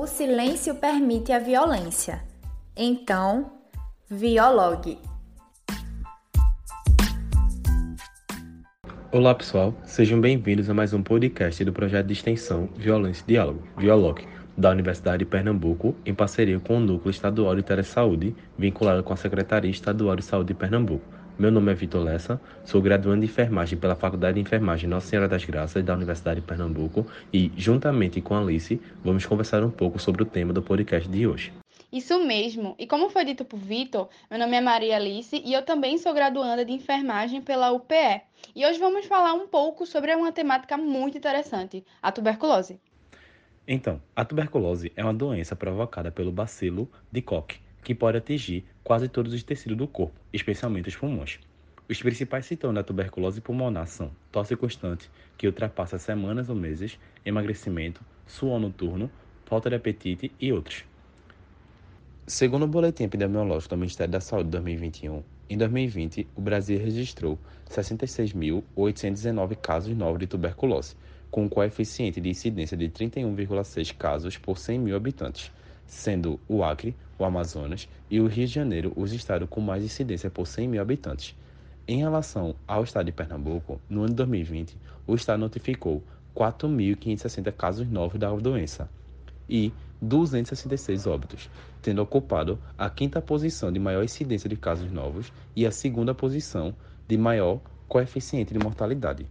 O silêncio permite a violência. Então, viologue. Olá pessoal, sejam bem-vindos a mais um podcast do projeto de extensão Violência e Diálogo, Viologue, da Universidade de Pernambuco, em parceria com o Núcleo Estadual de Telesaúde, vinculado com a Secretaria Estadual de Saúde de Pernambuco. Meu nome é Vitor Lessa, sou graduando de enfermagem pela Faculdade de Enfermagem Nossa Senhora das Graças da Universidade de Pernambuco e, juntamente com a Alice, vamos conversar um pouco sobre o tema do podcast de hoje. Isso mesmo. E como foi dito por Vitor, meu nome é Maria Alice e eu também sou graduanda de enfermagem pela UPE. E hoje vamos falar um pouco sobre uma temática muito interessante, a tuberculose. Então, a tuberculose é uma doença provocada pelo bacilo de Koch, que pode atingir quase todos os tecidos do corpo, especialmente os pulmões. Os principais sintomas da tuberculose pulmonar são tosse constante, que ultrapassa semanas ou meses, emagrecimento, suor noturno, falta de apetite e outros. Segundo o Boletim Epidemiológico do Ministério da Saúde de 2021, em 2020, o Brasil registrou 66.819 casos novos de tuberculose, com um coeficiente de incidência de 31,6 casos por 100 mil habitantes, sendo o Acre, o Amazonas e o Rio de Janeiro os estados com mais incidência por 100 mil habitantes. Em relação ao estado de Pernambuco, no ano de 2020, o estado notificou 4.560 casos novos da doença e 266 óbitos, tendo ocupado a quinta posição de maior incidência de casos novos e a segunda posição de maior coeficiente de mortalidade.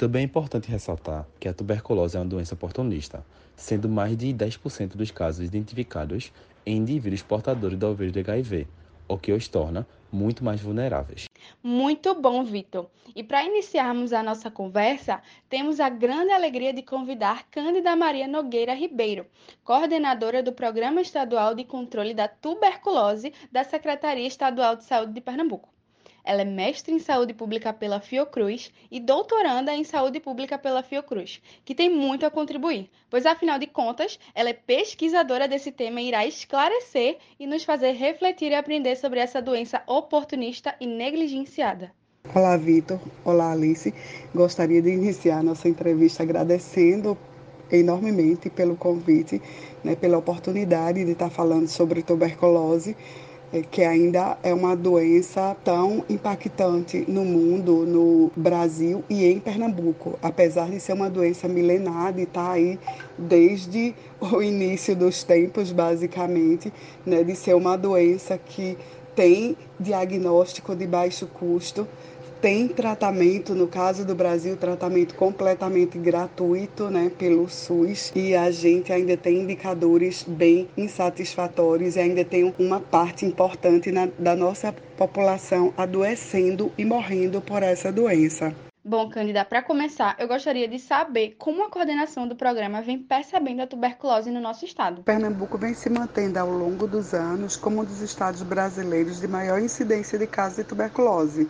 Também é importante ressaltar que a tuberculose é uma doença oportunista, sendo mais de 10% dos casos identificados em indivíduos portadores da vírus de HIV, o que os torna muito mais vulneráveis. Muito bom, Vitor. E para iniciarmos a nossa conversa, temos a grande alegria de convidar Cândida Maria Nogueira Ribeiro, coordenadora do Programa Estadual de Controle da Tuberculose da Secretaria Estadual de Saúde de Pernambuco. Ela é mestre em saúde pública pela Fiocruz e doutoranda em saúde pública pela Fiocruz, que tem muito a contribuir, pois afinal de contas, ela é pesquisadora desse tema e irá esclarecer e nos fazer refletir e aprender sobre essa doença oportunista e negligenciada. Olá, Vitor. Olá, Alice. Gostaria de iniciar nossa entrevista agradecendo enormemente pelo convite, né, pela oportunidade de estar falando sobre tuberculose que ainda é uma doença tão impactante no mundo, no Brasil e em Pernambuco, apesar de ser uma doença milenar e estar tá aí desde o início dos tempos, basicamente, né, de ser uma doença que tem diagnóstico de baixo custo, tem tratamento, no caso do Brasil, tratamento completamente gratuito né, pelo SUS e a gente ainda tem indicadores bem insatisfatórios e ainda tem uma parte importante na, da nossa população adoecendo e morrendo por essa doença. Bom, Cândida, para começar, eu gostaria de saber como a coordenação do programa vem percebendo a tuberculose no nosso estado. Pernambuco vem se mantendo ao longo dos anos como um dos estados brasileiros de maior incidência de casos de tuberculose.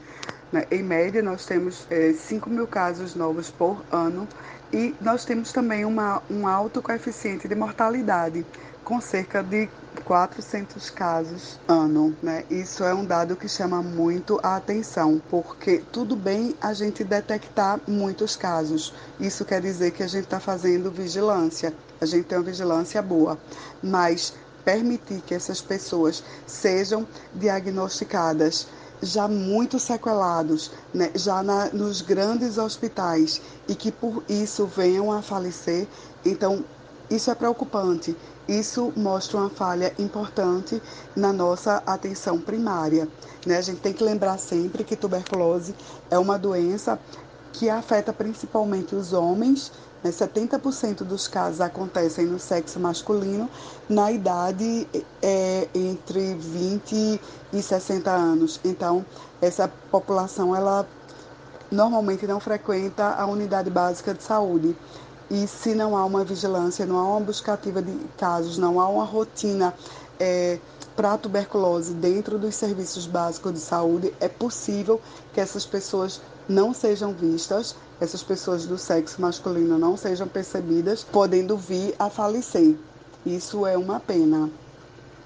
Né? Em média, nós temos é, 5 mil casos novos por ano e nós temos também uma, um alto coeficiente de mortalidade, com cerca de 400 casos ano, né? Isso é um dado que chama muito a atenção, porque tudo bem a gente detectar muitos casos. Isso quer dizer que a gente está fazendo vigilância, a gente tem uma vigilância boa, mas permitir que essas pessoas sejam diagnosticadas já muito sequelados, né, já na, nos grandes hospitais e que por isso venham a falecer. Então, isso é preocupante. Isso mostra uma falha importante na nossa atenção primária. Né? A gente tem que lembrar sempre que tuberculose é uma doença que afeta principalmente os homens. Né? 70% dos casos acontecem no sexo masculino, na idade é, entre 20 e 60 anos. Então, essa população ela normalmente não frequenta a unidade básica de saúde. E se não há uma vigilância, não há uma buscativa de casos, não há uma rotina é, para a tuberculose dentro dos serviços básicos de saúde, é possível que essas pessoas não sejam vistas, essas pessoas do sexo masculino não sejam percebidas, podendo vir a falecer. Isso é uma pena,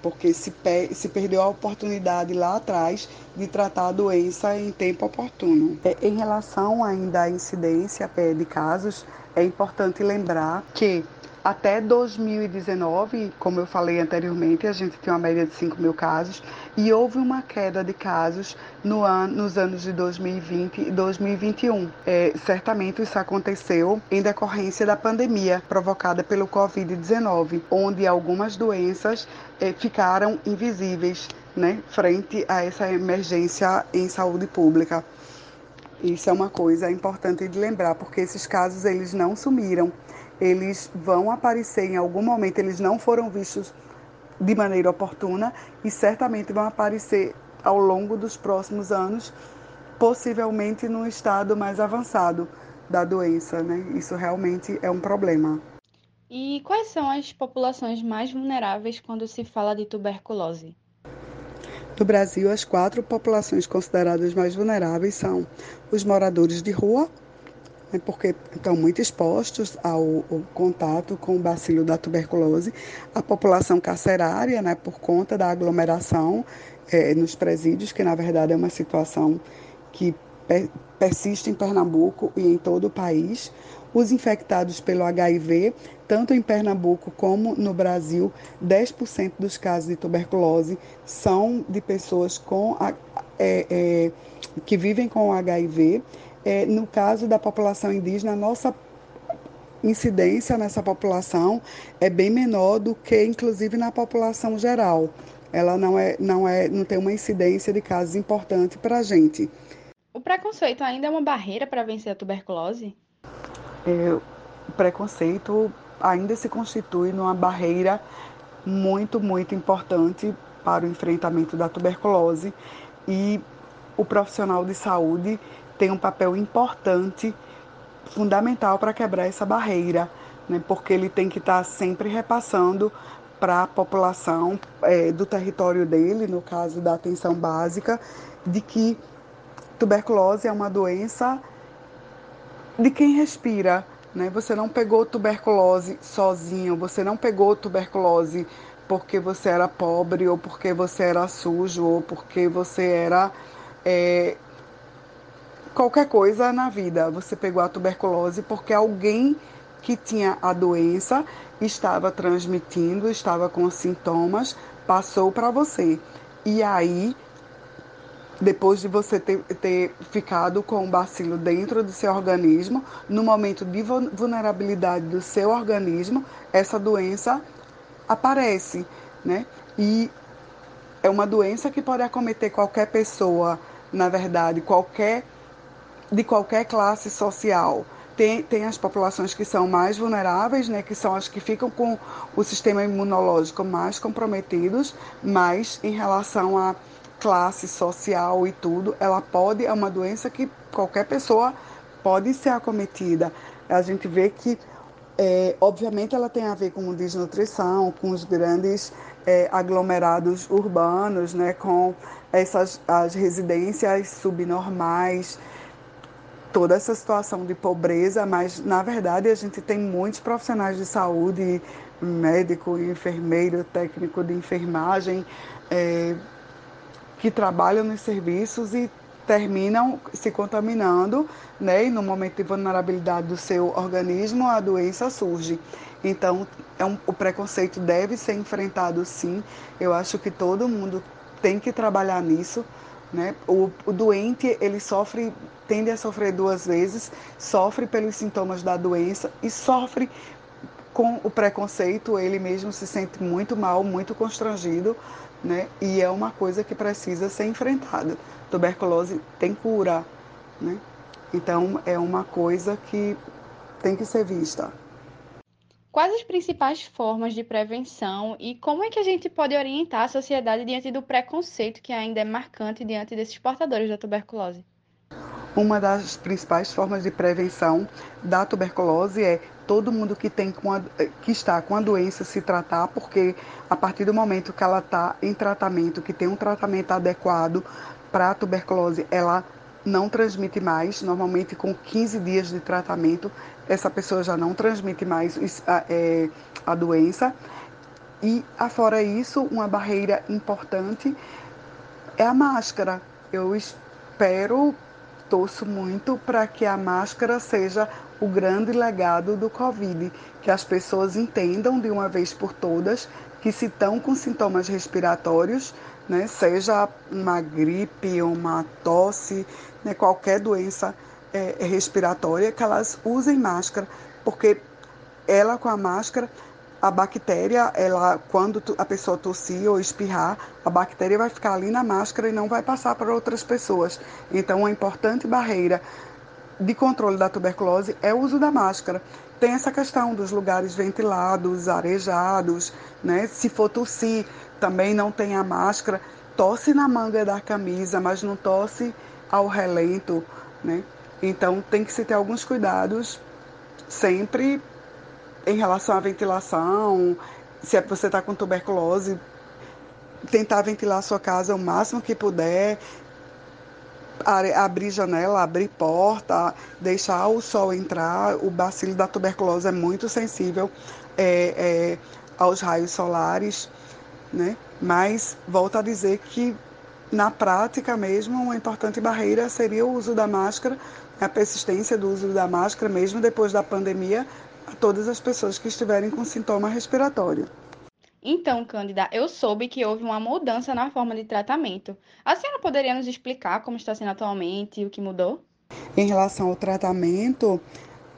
porque se, se perdeu a oportunidade lá atrás de tratar a doença em tempo oportuno. É, em relação ainda à incidência de casos, é importante lembrar que Até 2019, como eu falei anteriormente, a gente tinha uma média de 5 mil casos e houve uma queda de casos no an nos anos de 2020 e 2021. É, certamente isso aconteceu em decorrência da pandemia provocada pelo Covid-19, onde algumas doenças é, ficaram invisíveis né, frente a essa emergência em saúde pública. Isso é uma coisa importante de lembrar, porque esses casos eles não sumiram eles vão aparecer em algum momento, eles não foram vistos de maneira oportuna e certamente vão aparecer ao longo dos próximos anos, possivelmente num estado mais avançado da doença, né? Isso realmente é um problema. E quais são as populações mais vulneráveis quando se fala de tuberculose? No Brasil, as quatro populações consideradas mais vulneráveis são os moradores de rua, porque estão muito expostos ao, ao, contato com o bacilo da tuberculose, a população carcerária, né, por conta da aglomeração é, nos presídios, que na verdade é uma situação que persiste em Pernambuco e em todo o país. Os infectados pelo HIV, tanto em Pernambuco como no Brasil, 10% dos casos de tuberculose são de pessoas com a, é, é, que vivem com HIV é, no caso da população indígena, a nossa incidência nessa população é bem menor do que, inclusive, na população geral. Ela não, é, não, é, não tem uma incidência de casos importante para a gente. O preconceito ainda é uma barreira para vencer a tuberculose? É, o preconceito ainda se constitui numa barreira muito, muito importante para o enfrentamento da tuberculose e o profissional de saúde tem um papel importante, fundamental para quebrar essa barreira, né? porque ele tem que estar tá sempre repassando para a população é, do território dele, no caso da atenção básica, de que tuberculose é uma doença de quem respira. Né? Você não pegou tuberculose sozinho, você não pegou tuberculose porque você era pobre, ou porque você era sujo, ou porque você era é, qualquer coisa na vida. Você pegou a tuberculose porque alguém que tinha a doença estava transmitindo, estava com sintomas, passou para você. E aí, depois de você ter, ter, ficado com o bacilo dentro do seu organismo, no momento de vulnerabilidade do seu organismo, essa doença aparece, né? E é uma doença que pode acometer qualquer pessoa, na verdade, qualquer de qualquer classe social. Tem, tem as populações que são mais vulneráveis, né, que são as que ficam com o sistema imunológico mais comprometidos, mas em relação à classe social e tudo, ela pode, é uma doença que qualquer pessoa pode ser acometida. A gente vê que, é, obviamente, ela tem a ver com desnutrição, com os grandes é, aglomerados urbanos, né, com essas as residências subnormais, toda essa situação de pobreza, mas na verdade a gente tem muitos profissionais de saúde, médico, enfermeiro, técnico de enfermagem, é, que trabalham nos serviços e terminam se contaminando, né? E no momento de vulnerabilidade do seu organismo, a doença surge. Então, é um, o preconceito deve ser enfrentado sim. Eu acho que todo mundo tem que trabalhar nisso né? O, o doente ele sofre, tende a sofrer duas vezes, sofre pelos sintomas da doença e sofre com o preconceito, ele mesmo se sente muito mal, muito constrangido, né? E é uma coisa que precisa ser enfrentada. Tuberculose tem cura, né? Então é uma coisa que tem que ser vista. Quais as principais formas de prevenção e como é que a gente pode orientar a sociedade diante do preconceito que ainda é marcante diante desses portadores da tuberculose? Uma das principais formas de prevenção da tuberculose é todo mundo que, tem a, que está com a doença se tratar, porque a partir do momento que ela está em tratamento, que tem um tratamento adequado para a tuberculose, ela não transmite mais. Normalmente, com 15 dias de tratamento, essa pessoa já não transmite mais a, é, a doença. E, afora isso, uma barreira importante é a máscara. Eu espero torço muito para que a máscara seja o grande legado do Covid, que as pessoas entendam de uma vez por todas que se estão com sintomas respiratórios, né, seja uma gripe, uma tosse, né, qualquer doença é, respiratória, que elas usem máscara, porque ela com a máscara a bactéria, ela, quando a pessoa tossir ou espirrar, a bactéria vai ficar ali na máscara e não vai passar para outras pessoas. Então, uma importante barreira de controle da tuberculose é o uso da máscara. Tem essa questão dos lugares ventilados, arejados, né? Se for tossir, também não tem a máscara. Tosse na manga da camisa, mas não tosse ao relento, né? Então, tem que se ter alguns cuidados sempre em relação à ventilação, se é você está com tuberculose, tentar ventilar a sua casa o máximo que puder, abrir janela, abrir porta, deixar o sol entrar. O bacilo da tuberculose é muito sensível é, é, aos raios solares, né? Mas volto a dizer que na prática mesmo uma importante barreira seria o uso da máscara, a persistência do uso da máscara mesmo depois da pandemia, a todas as pessoas que estiverem com sintoma respiratório. Então, Cândida, eu soube que houve uma mudança na forma de tratamento. A senhora poderia nos explicar como está sendo atualmente e o que mudou? Em relação ao tratamento,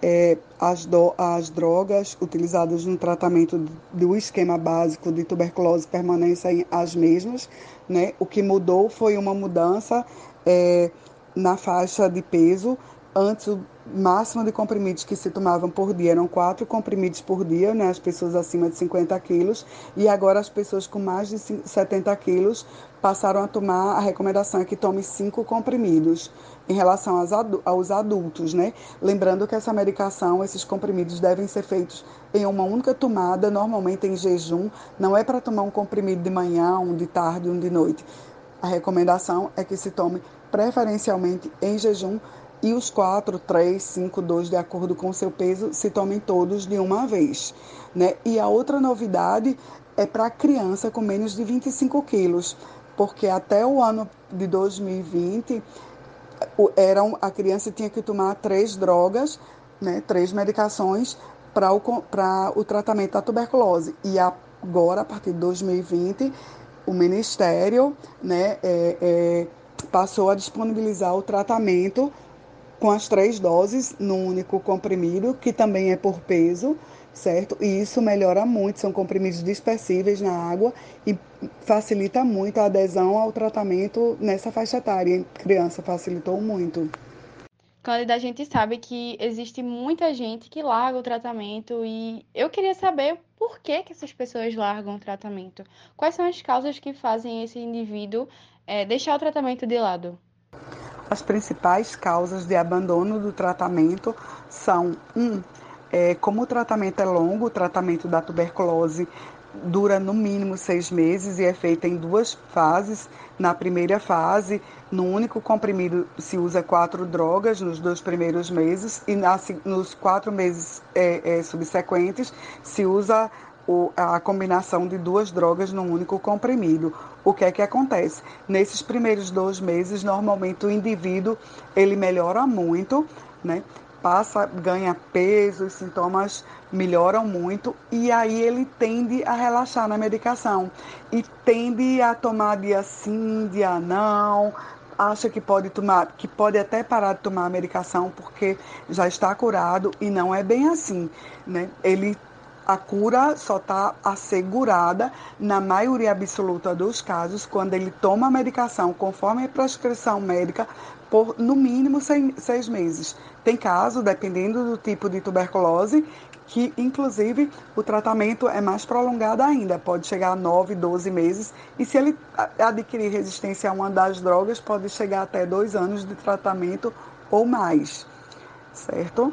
é, as, do, as drogas utilizadas no tratamento do esquema básico de tuberculose permanecem as mesmas. Né? O que mudou foi uma mudança é, na faixa de peso. Antes, o máximo de comprimidos que se tomavam por dia eram quatro comprimidos por dia, né, as pessoas acima de 50 quilos, e agora as pessoas com mais de 70 quilos passaram a tomar, a recomendação é que tome cinco comprimidos em relação aos adultos, né? Lembrando que essa medicação, esses comprimidos devem ser feitos em uma única tomada, normalmente em jejum, não é para tomar um comprimido de manhã, um de tarde, um de noite. A recomendação é que se tome preferencialmente em jejum e os 4, 3, 5, 2, de acordo com o seu peso, se tomem todos de uma vez. Né? E a outra novidade é para criança com menos de 25 quilos, porque até o ano de 2020 eram, a criança tinha que tomar três drogas, né, três medicações para o, o tratamento da tuberculose. E agora, a partir de 2020, o Ministério né, é, é, passou a disponibilizar o tratamento com as três doses num único comprimido, que também é por peso, certo? E isso melhora muito, são comprimidos dispersíveis na água e facilita muito a adesão ao tratamento nessa faixa etária. Criança facilitou muito. Cândida, a gente sabe que existe muita gente que larga o tratamento e eu queria saber por que, que essas pessoas largam o tratamento. Quais são as causas que fazem esse indivíduo é, deixar o tratamento de lado? As principais causas de abandono do tratamento são: um, é, como o tratamento é longo, o tratamento da tuberculose dura no mínimo seis meses e é feito em duas fases. Na primeira fase, no único comprimido se usa quatro drogas nos dois primeiros meses e nos quatro meses é, é, subsequentes se usa a combinação de duas drogas num único comprimido. O que é que acontece? Nesses primeiros dois meses, normalmente o indivíduo ele melhora muito, né? Passa, ganha peso, os sintomas melhoram muito e aí ele tende a relaxar na medicação e tende a tomar dia sim, dia não, acha que pode tomar, que pode até parar de tomar a medicação porque já está curado e não é bem assim, né? Ele a cura só está assegurada, na maioria absoluta dos casos, quando ele toma a medicação conforme a prescrição médica por no mínimo seis, meses. Tem caso, dependendo do tipo de tuberculose, que inclusive o tratamento é mais prolongado ainda, pode chegar a 9, 12 meses, e se ele adquirir resistência a uma das drogas, pode chegar até dois anos de tratamento ou mais, certo?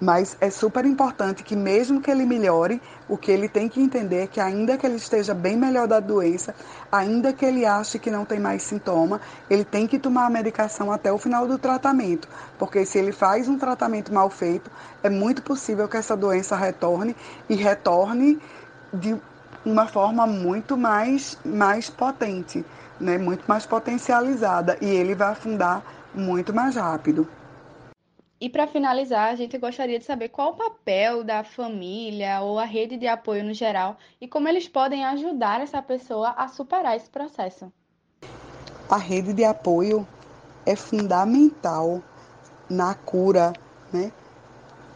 Mas é super importante que, mesmo que ele melhore, o que ele tem que entender é que, ainda que ele esteja bem melhor da doença, ainda que ele ache que não tem mais sintoma, ele tem que tomar a medicação até o final do tratamento. Porque se ele faz um tratamento mal feito, é muito possível que essa doença retorne e retorne de uma forma muito mais, mais potente, né? muito mais potencializada. E ele vai afundar muito mais rápido. E para finalizar, a gente gostaria de saber qual o papel da família ou a rede de apoio no geral e como eles podem ajudar essa pessoa a superar esse processo. A rede de apoio é fundamental na cura, né,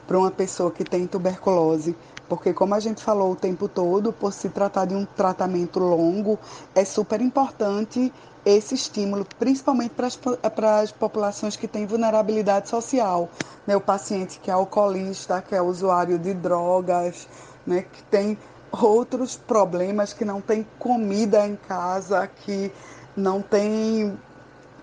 para uma pessoa que tem tuberculose, porque como a gente falou o tempo todo, por se tratar de um tratamento longo, é super importante esse estímulo, principalmente para as, para as populações que têm vulnerabilidade social, né? o paciente que é alcoolista, que é usuário de drogas, né? que tem outros problemas, que não tem comida em casa, que não tem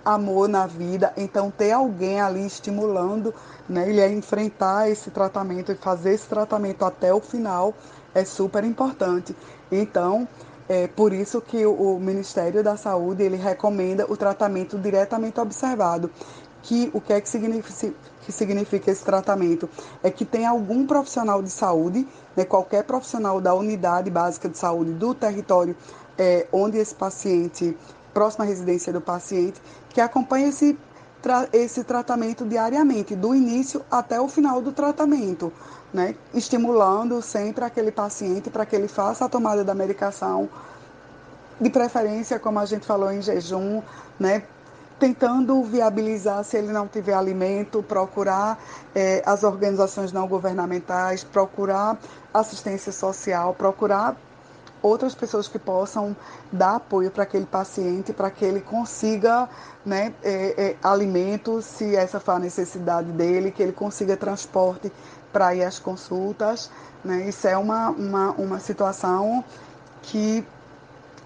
amor na vida. Então, ter alguém ali estimulando né, ele a enfrentar esse tratamento e fazer esse tratamento até o final é super importante. Então, é por isso que o Ministério da Saúde ele recomenda o tratamento diretamente observado. Que o que é que significa, que significa esse tratamento? É que tem algum profissional de saúde, né, qualquer profissional da unidade básica de saúde do território é, onde esse paciente, próxima residência do paciente, que acompanha esse, tra esse tratamento diariamente, do início até o final do tratamento né, estimulando sempre aquele paciente para que ele faça a tomada da medicação, de preferência, como a gente falou, em jejum, né, tentando viabilizar, se ele não tiver alimento, procurar é, as organizações não governamentais, procurar assistência social, procurar outras pessoas que possam dar apoio para aquele paciente, para que ele consiga né, é, é, alimento, se essa for a necessidade dele, que ele consiga transporte para ir às consultas. Né? Isso é uma, uma, uma situação que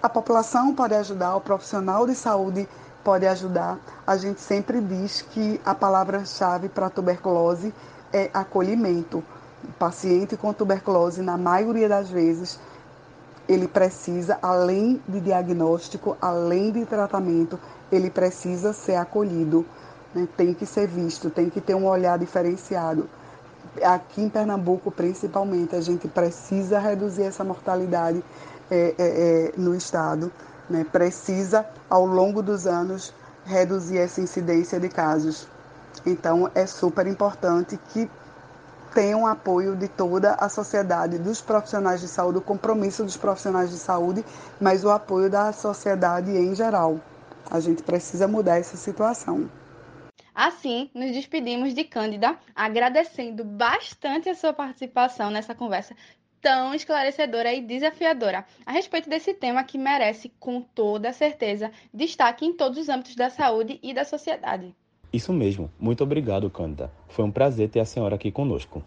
a população pode ajudar, o profissional de saúde pode ajudar. A gente sempre diz que a palavra-chave para tuberculose é acolhimento. O paciente com tuberculose, na maioria das vezes, ele precisa, além de diagnóstico, além de tratamento, ele precisa ser acolhido. Né? Tem que ser visto, tem que ter um olhar diferenciado aqui em Pernambuco, principalmente, a gente precisa reduzir essa mortalidade é, é, é, no estado, né? precisa, ao longo dos anos, reduzir essa incidência de casos. Então, é super importante que tenham apoio de toda a sociedade, dos profissionais de saúde, o compromisso dos profissionais de saúde, mas o apoio da sociedade em geral. A gente precisa mudar essa situação. Assim, nos despedimos de Cândida, agradecendo bastante a sua participação nessa conversa tão esclarecedora e desafiadora a respeito desse tema que merece, com toda certeza, destaque em todos os âmbitos da saúde e da sociedade. Isso mesmo. Muito obrigado, Cândida. Foi um prazer ter a senhora aqui conosco.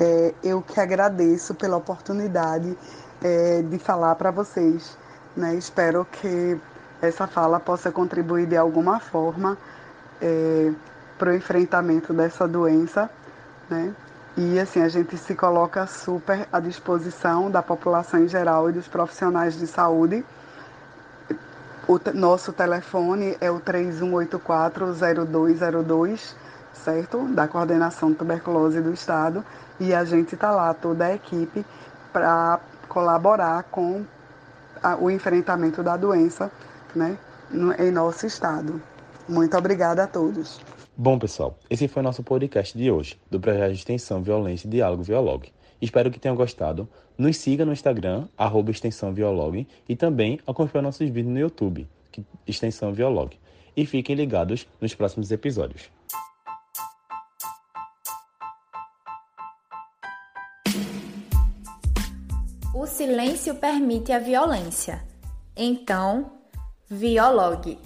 É, eu que agradeço pela oportunidade é, de falar para vocês. Né? Espero que essa fala possa contribuir de alguma forma é, para o enfrentamento dessa doença, né? E assim, a gente se coloca super à disposição da população em geral e dos profissionais de saúde. O nosso telefone é o 3184-0202, certo? Da Coordenação de Tuberculose do Estado. E a gente está lá, toda a equipe, para colaborar com a, o enfrentamento da doença né, no, em nosso estado. Muito obrigada a todos. Bom, pessoal, esse foi nosso podcast de hoje, do projeto de extensão Violência e Diálogo Violog. Espero que tenham gostado. Nos siga no Instagram, arroba extensão e também acompanhe nossos vídeos no YouTube, extensão. E fiquem ligados nos próximos episódios. O silêncio permite a violência. Então, Viologue.